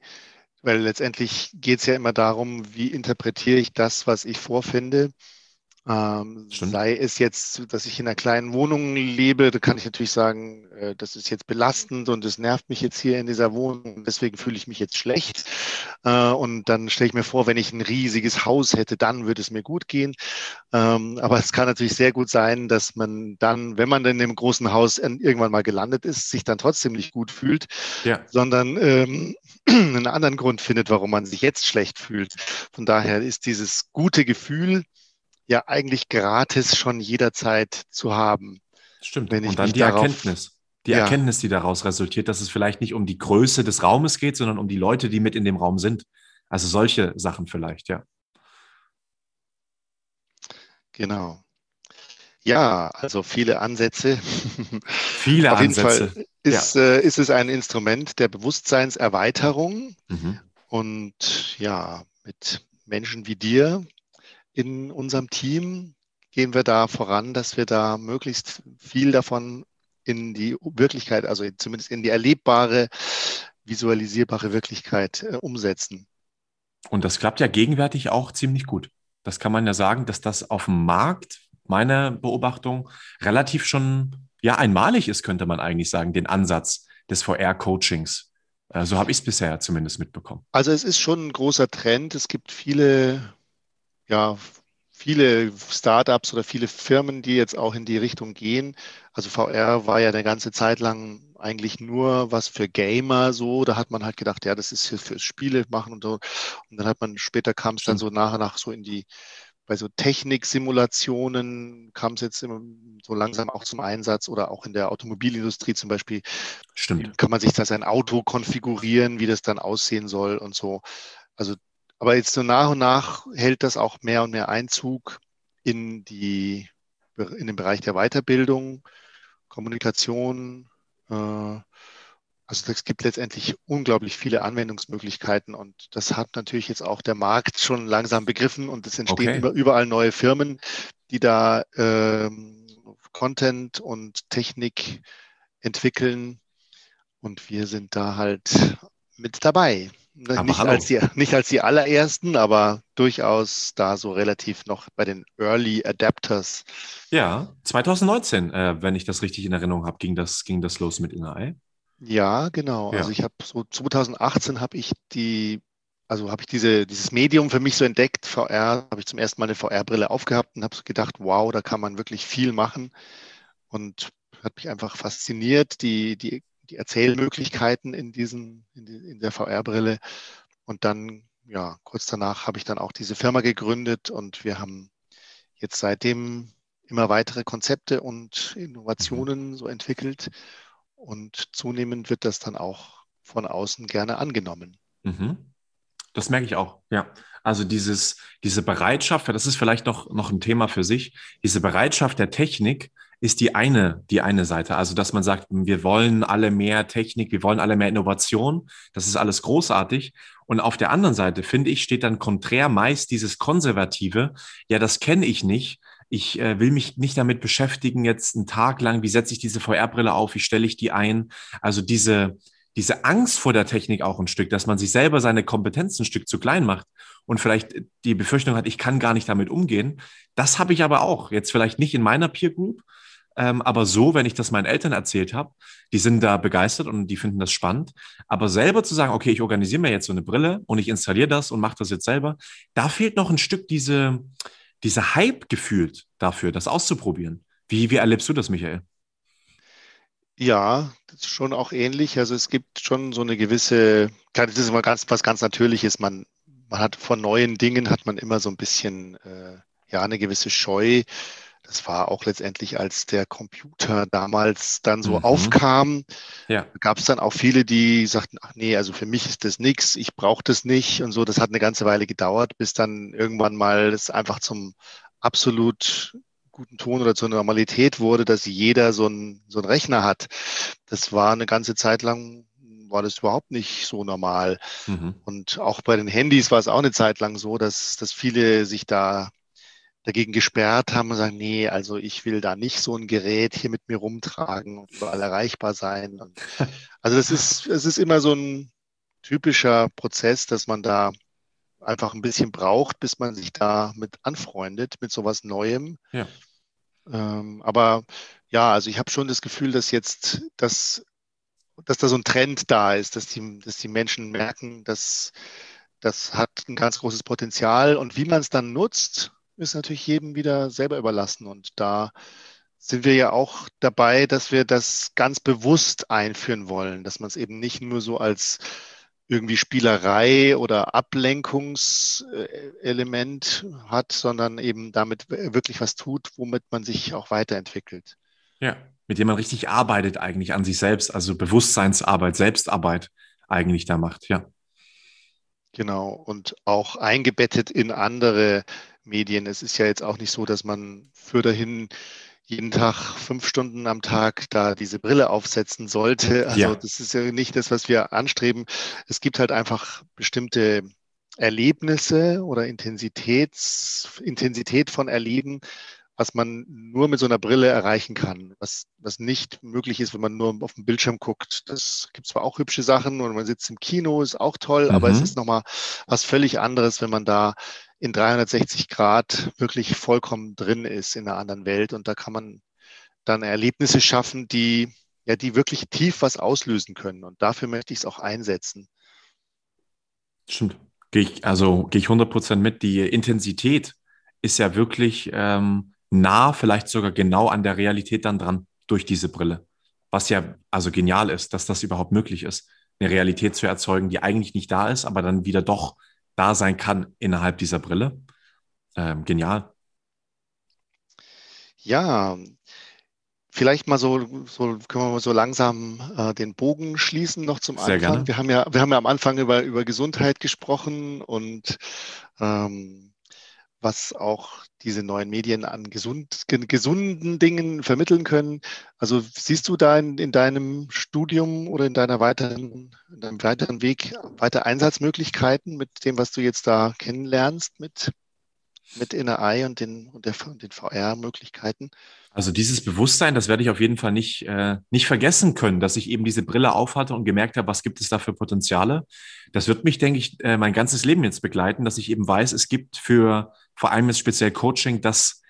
weil letztendlich geht es ja immer darum, wie interpretiere ich das, was ich vorfinde ähm, sei es jetzt, dass ich in einer kleinen Wohnung lebe, da kann ich natürlich sagen, äh, das ist jetzt belastend und es nervt mich jetzt hier in dieser Wohnung, deswegen fühle ich mich jetzt schlecht. Äh, und dann stelle ich mir vor, wenn ich ein riesiges Haus hätte, dann würde es mir gut gehen. Ähm, aber es kann natürlich sehr gut sein, dass man dann, wenn man dann in dem großen Haus irgendwann mal gelandet ist, sich dann trotzdem nicht gut fühlt, ja. sondern ähm, <clears throat> einen anderen Grund findet, warum man sich jetzt schlecht fühlt. Von daher ist dieses gute Gefühl, ja eigentlich gratis schon jederzeit zu haben. Stimmt. Und dann die darauf, Erkenntnis. Die ja. Erkenntnis, die daraus resultiert, dass es vielleicht nicht um die Größe des Raumes geht, sondern um die Leute, die mit in dem Raum sind. Also solche Sachen vielleicht, ja. Genau. Ja, also viele Ansätze. Viele Auf Ansätze. Jeden Fall ist, ja. äh, ist es ein Instrument der Bewusstseinserweiterung. Mhm. Und ja, mit Menschen wie dir, in unserem Team gehen wir da voran, dass wir da möglichst viel davon in die Wirklichkeit, also zumindest in die erlebbare, visualisierbare Wirklichkeit äh, umsetzen. Und das klappt ja gegenwärtig auch ziemlich gut. Das kann man ja sagen, dass das auf dem Markt, meine Beobachtung, relativ schon ja einmalig ist, könnte man eigentlich sagen, den Ansatz des VR-Coachings. Äh, so habe ich es bisher zumindest mitbekommen. Also es ist schon ein großer Trend. Es gibt viele ja, viele Startups oder viele Firmen, die jetzt auch in die Richtung gehen. Also VR war ja eine ganze Zeit lang eigentlich nur was für Gamer so. Da hat man halt gedacht, ja, das ist hier fürs Spiele machen und so. Und dann hat man später kam es dann so nach und nach so in die bei so Techniksimulationen kam es jetzt immer so langsam auch zum Einsatz oder auch in der Automobilindustrie zum Beispiel. Stimmt. Kann man sich da sein Auto konfigurieren, wie das dann aussehen soll und so. Also, aber jetzt so nach und nach hält das auch mehr und mehr Einzug in die, in den Bereich der Weiterbildung, Kommunikation, äh, also es gibt letztendlich unglaublich viele Anwendungsmöglichkeiten und das hat natürlich jetzt auch der Markt schon langsam begriffen und es entstehen okay. überall neue Firmen, die da ähm, Content und Technik entwickeln und wir sind da halt mit dabei. Nicht, als die, nicht als die allerersten, aber durchaus da so relativ noch bei den Early Adapters. Ja, 2019, äh, wenn ich das richtig in Erinnerung habe, ging das, ging das los mit InnerEye. Ja, genau. Ja. Also ich habe so 2018 habe ich die, also habe ich diese, dieses Medium für mich so entdeckt, VR, habe ich zum ersten Mal eine VR-Brille aufgehabt und habe so gedacht, wow, da kann man wirklich viel machen. Und hat mich einfach fasziniert, die, die, die Erzählmöglichkeiten in diesen, in, die, in der VR-Brille. Und dann, ja, kurz danach habe ich dann auch diese Firma gegründet und wir haben jetzt seitdem immer weitere Konzepte und Innovationen so entwickelt. Und zunehmend wird das dann auch von außen gerne angenommen. Mhm. Das merke ich auch, ja. Also dieses, diese Bereitschaft, das ist vielleicht noch, noch ein Thema für sich, diese Bereitschaft der Technik ist die eine, die eine Seite. Also, dass man sagt, wir wollen alle mehr Technik, wir wollen alle mehr Innovation. Das ist alles großartig. Und auf der anderen Seite, finde ich, steht dann konträr meist dieses Konservative. Ja, das kenne ich nicht ich äh, will mich nicht damit beschäftigen, jetzt einen Tag lang, wie setze ich diese VR-Brille auf, wie stelle ich die ein. Also diese, diese Angst vor der Technik auch ein Stück, dass man sich selber seine Kompetenzen ein Stück zu klein macht und vielleicht die Befürchtung hat, ich kann gar nicht damit umgehen. Das habe ich aber auch. Jetzt vielleicht nicht in meiner Peer Group, ähm, aber so, wenn ich das meinen Eltern erzählt habe, die sind da begeistert und die finden das spannend. Aber selber zu sagen, okay, ich organisiere mir jetzt so eine Brille und ich installiere das und mache das jetzt selber, da fehlt noch ein Stück diese, dieser Hype gefühlt dafür, das auszuprobieren. Wie, wie erlebst du das, Michael? Ja, schon auch ähnlich. Also es gibt schon so eine gewisse, das ist immer ganz, was ganz Natürliches. Man, man hat von neuen Dingen hat man immer so ein bisschen, äh, ja, eine gewisse Scheu. Das war auch letztendlich, als der Computer damals dann so mhm. aufkam, ja. gab es dann auch viele, die sagten, ach nee, also für mich ist das nichts, ich brauche das nicht und so. Das hat eine ganze Weile gedauert, bis dann irgendwann mal es einfach zum absolut guten Ton oder zur Normalität wurde, dass jeder so ein, so ein Rechner hat. Das war eine ganze Zeit lang war das überhaupt nicht so normal. Mhm. Und auch bei den Handys war es auch eine Zeit lang so, dass, dass viele sich da dagegen gesperrt haben und sagen, nee, also ich will da nicht so ein Gerät hier mit mir rumtragen und überall erreichbar sein. Und <laughs> also das ist, es ist immer so ein typischer Prozess, dass man da einfach ein bisschen braucht, bis man sich da mit anfreundet, mit sowas Neuem. Ja. Ähm, aber ja, also ich habe schon das Gefühl, dass jetzt, dass, dass da so ein Trend da ist, dass die, dass die Menschen merken, dass das hat ein ganz großes Potenzial und wie man es dann nutzt, ist natürlich jedem wieder selber überlassen. Und da sind wir ja auch dabei, dass wir das ganz bewusst einführen wollen, dass man es eben nicht nur so als irgendwie Spielerei oder Ablenkungselement hat, sondern eben damit wirklich was tut, womit man sich auch weiterentwickelt. Ja, mit dem man richtig arbeitet eigentlich an sich selbst, also Bewusstseinsarbeit, Selbstarbeit eigentlich da macht, ja. Genau, und auch eingebettet in andere Medien. Es ist ja jetzt auch nicht so, dass man für dahin jeden Tag fünf Stunden am Tag da diese Brille aufsetzen sollte. Also ja. das ist ja nicht das, was wir anstreben. Es gibt halt einfach bestimmte Erlebnisse oder Intensitäts, Intensität von Erleben, was man nur mit so einer Brille erreichen kann, was, was nicht möglich ist, wenn man nur auf dem Bildschirm guckt. Das gibt zwar auch hübsche Sachen und man sitzt im Kino, ist auch toll, mhm. aber es mhm. ist nochmal was völlig anderes, wenn man da in 360 Grad wirklich vollkommen drin ist in einer anderen Welt. Und da kann man dann Erlebnisse schaffen, die, ja, die wirklich tief was auslösen können. Und dafür möchte ich es auch einsetzen. Stimmt. Gehe ich, also gehe ich 100 Prozent mit. Die Intensität ist ja wirklich ähm, nah, vielleicht sogar genau an der Realität dann dran durch diese Brille. Was ja also genial ist, dass das überhaupt möglich ist, eine Realität zu erzeugen, die eigentlich nicht da ist, aber dann wieder doch da sein kann innerhalb dieser Brille. Ähm, genial. Ja, vielleicht mal so, so können wir mal so langsam äh, den Bogen schließen noch zum Sehr Anfang. Gerne. Wir haben ja, wir haben ja am Anfang über, über Gesundheit gesprochen und ähm, was auch diese neuen Medien an gesund, gesunden Dingen vermitteln können. Also siehst du da in, in deinem Studium oder in deiner weiteren, in deinem weiteren Weg weiter Einsatzmöglichkeiten mit dem, was du jetzt da kennenlernst mit, mit Inner Eye und den, und der, den VR-Möglichkeiten? Also dieses Bewusstsein, das werde ich auf jeden Fall nicht, äh, nicht vergessen können, dass ich eben diese Brille aufhatte und gemerkt habe, was gibt es da für Potenziale. Das wird mich, denke ich, äh, mein ganzes Leben jetzt begleiten, dass ich eben weiß, es gibt für vor allem jetzt speziell Coaching, dass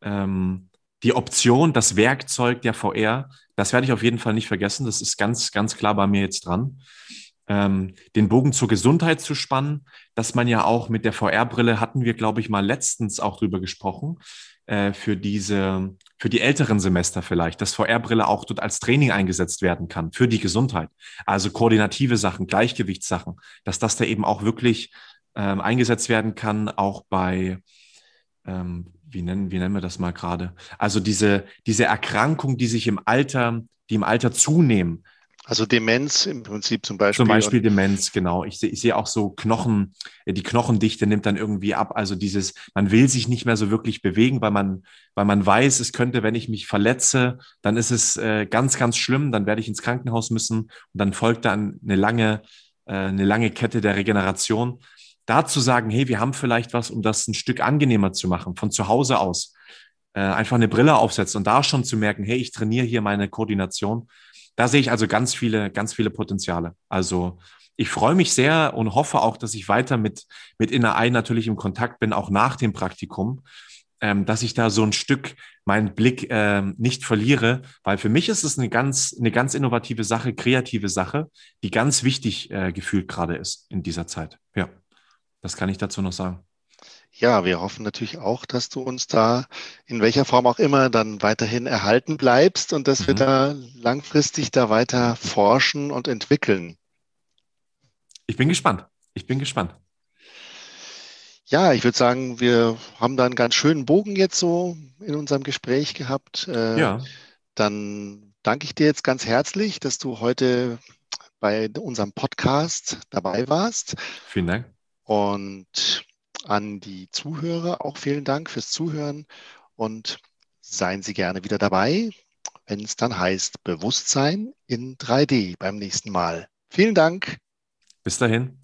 ähm, die Option, das Werkzeug der VR, das werde ich auf jeden Fall nicht vergessen. Das ist ganz, ganz klar bei mir jetzt dran. Ähm, den Bogen zur Gesundheit zu spannen, dass man ja auch mit der VR-Brille hatten wir, glaube ich, mal letztens auch drüber gesprochen, äh, für diese, für die älteren Semester vielleicht, dass VR-Brille auch dort als Training eingesetzt werden kann für die Gesundheit. Also koordinative Sachen, Gleichgewichtssachen, dass das da eben auch wirklich ähm, eingesetzt werden kann, auch bei, ähm, wie, nennen, wie nennen wir das mal gerade? Also diese, diese Erkrankung, die sich im Alter, die im Alter zunehmen, also Demenz im Prinzip zum Beispiel. Zum Beispiel Demenz, genau. Ich sehe ich sehe auch so Knochen, äh, die Knochendichte nimmt dann irgendwie ab. Also dieses, man will sich nicht mehr so wirklich bewegen, weil man, weil man weiß, es könnte, wenn ich mich verletze, dann ist es äh, ganz, ganz schlimm, dann werde ich ins Krankenhaus müssen und dann folgt dann eine lange, äh, eine lange Kette der Regeneration. Da zu sagen, hey, wir haben vielleicht was, um das ein Stück angenehmer zu machen, von zu Hause aus. Äh, einfach eine Brille aufsetzen und da schon zu merken, hey, ich trainiere hier meine Koordination da sehe ich also ganz viele, ganz viele Potenziale. Also ich freue mich sehr und hoffe auch, dass ich weiter mit, mit Inner Eye natürlich im Kontakt bin, auch nach dem Praktikum, ähm, dass ich da so ein Stück meinen Blick ähm, nicht verliere, weil für mich ist es eine ganz, eine ganz innovative Sache, kreative Sache, die ganz wichtig äh, gefühlt gerade ist in dieser Zeit. Ja, das kann ich dazu noch sagen. Ja, wir hoffen natürlich auch, dass du uns da in welcher Form auch immer dann weiterhin erhalten bleibst und dass mhm. wir da langfristig da weiter forschen und entwickeln. Ich bin gespannt. Ich bin gespannt. Ja, ich würde sagen, wir haben da einen ganz schönen Bogen jetzt so in unserem Gespräch gehabt. Äh, ja. Dann danke ich dir jetzt ganz herzlich, dass du heute bei unserem Podcast dabei warst. Vielen Dank. Und an die Zuhörer auch vielen Dank fürs Zuhören und seien Sie gerne wieder dabei, wenn es dann heißt Bewusstsein in 3D beim nächsten Mal. Vielen Dank. Bis dahin.